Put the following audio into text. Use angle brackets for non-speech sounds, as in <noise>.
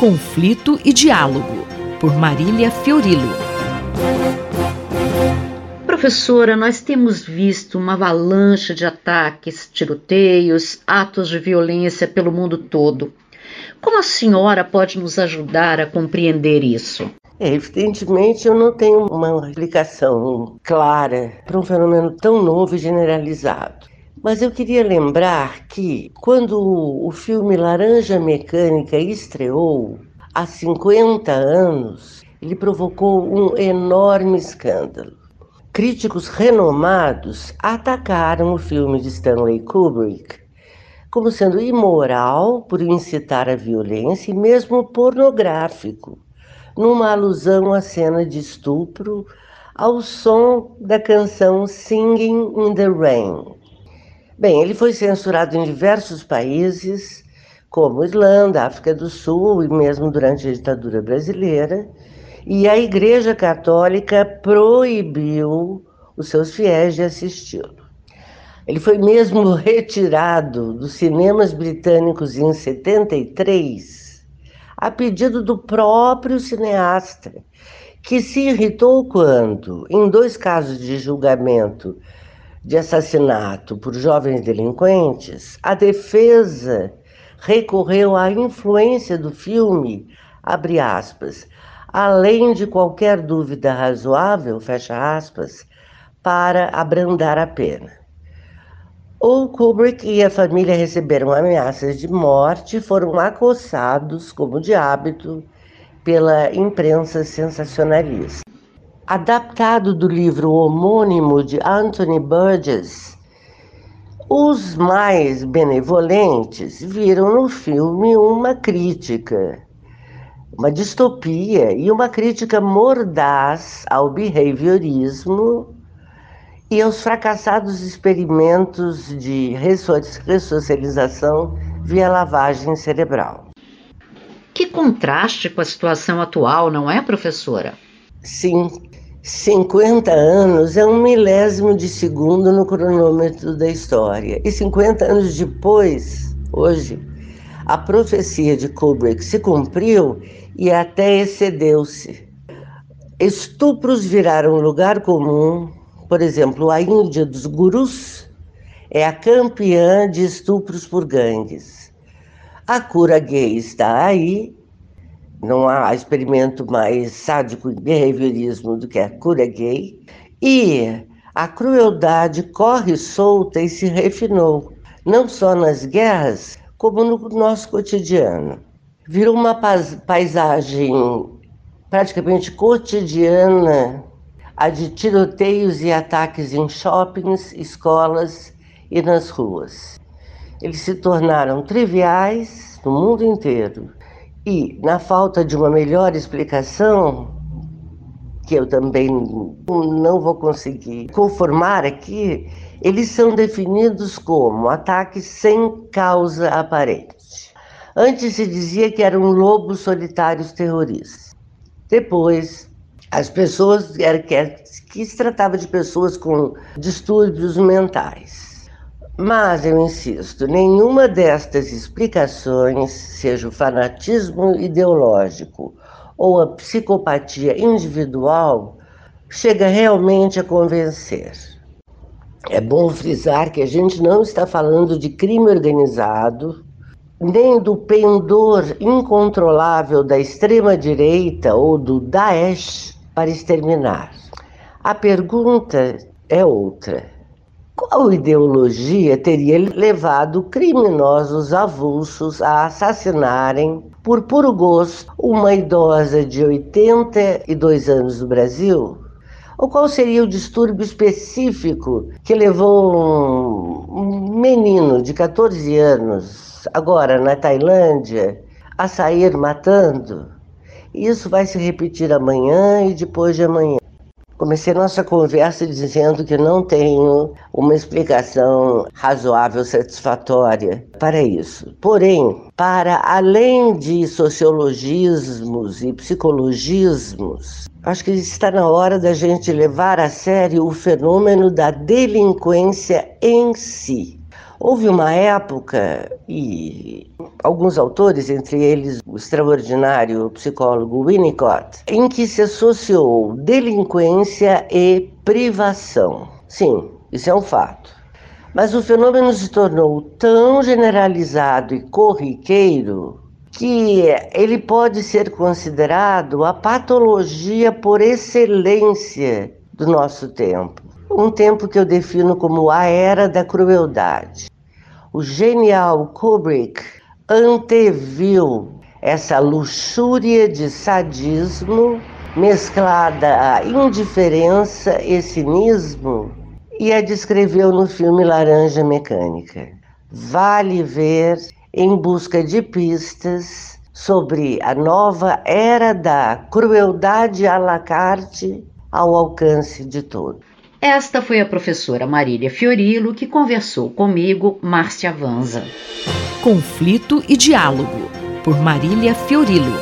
conflito e diálogo, por Marília Fiorilo. Professora, nós temos visto uma avalanche de ataques, tiroteios, atos de violência pelo mundo todo. Como a senhora pode nos ajudar a compreender isso? É, evidentemente, eu não tenho uma explicação clara para um fenômeno tão novo e generalizado. Mas eu queria lembrar que, quando o filme Laranja Mecânica estreou, há 50 anos, ele provocou um enorme escândalo. Críticos renomados atacaram o filme de Stanley Kubrick como sendo imoral por incitar a violência e mesmo pornográfico numa alusão à cena de estupro ao som da canção Singing in the Rain. Bem, ele foi censurado em diversos países, como Irlanda, África do Sul e mesmo durante a ditadura brasileira, e a Igreja Católica proibiu os seus fiéis de assisti-lo. Ele foi mesmo <laughs> retirado dos cinemas britânicos em 73 a pedido do próprio cineasta, que se irritou quando, em dois casos de julgamento de assassinato por jovens delinquentes, a defesa recorreu à influência do filme, abre aspas, além de qualquer dúvida razoável, fecha aspas, para abrandar a pena. O Kubrick e a família receberam ameaças de morte e foram acossados, como de hábito, pela imprensa sensacionalista. Adaptado do livro homônimo de Anthony Burgess, os mais benevolentes viram no filme uma crítica, uma distopia e uma crítica mordaz ao behaviorismo e aos fracassados experimentos de ressocialização via lavagem cerebral. Que contraste com a situação atual, não é, professora? Sim, 50 anos é um milésimo de segundo no cronômetro da história. E 50 anos depois, hoje, a profecia de Kubrick se cumpriu e até excedeu-se. Estupros viraram lugar comum, por exemplo, a Índia dos Gurus é a campeã de estupros por gangues. A cura gay está aí, não há experimento mais sádico de behaviorismo do que a cura gay, e a crueldade corre solta e se refinou, não só nas guerras, como no nosso cotidiano. Virou uma paisagem praticamente cotidiana a de tiroteios e ataques em shoppings, escolas e nas ruas. Eles se tornaram triviais no mundo inteiro. E, na falta de uma melhor explicação, que eu também não vou conseguir conformar aqui, eles são definidos como ataques sem causa aparente. Antes se dizia que eram lobos solitários terroristas. Depois, as pessoas, era que, que se tratava de pessoas com distúrbios mentais. Mas eu insisto, nenhuma destas explicações, seja o fanatismo ideológico ou a psicopatia individual, chega realmente a convencer. É bom frisar que a gente não está falando de crime organizado, nem do pendor incontrolável da extrema-direita ou do Daesh para exterminar. A pergunta é outra. Qual ideologia teria levado criminosos avulsos a assassinarem, por puro gosto, uma idosa de 82 anos no Brasil? Ou qual seria o distúrbio específico que levou um menino de 14 anos, agora na Tailândia, a sair matando? Isso vai se repetir amanhã e depois de amanhã. Comecei nossa conversa dizendo que não tenho uma explicação razoável, satisfatória para isso. Porém, para além de sociologismos e psicologismos, acho que está na hora da gente levar a sério o fenômeno da delinquência em si. Houve uma época, e alguns autores, entre eles o extraordinário psicólogo Winnicott, em que se associou delinquência e privação. Sim, isso é um fato. Mas o fenômeno se tornou tão generalizado e corriqueiro que ele pode ser considerado a patologia por excelência do nosso tempo. Um tempo que eu defino como a era da crueldade. O genial Kubrick anteviu essa luxúria de sadismo mesclada a indiferença e cinismo e a descreveu no filme Laranja Mecânica. Vale ver em busca de pistas sobre a nova era da crueldade à la carte ao alcance de todos. Esta foi a professora Marília Fiorilo que conversou comigo, Márcia Vanza. Conflito e Diálogo, por Marília Fiorilo.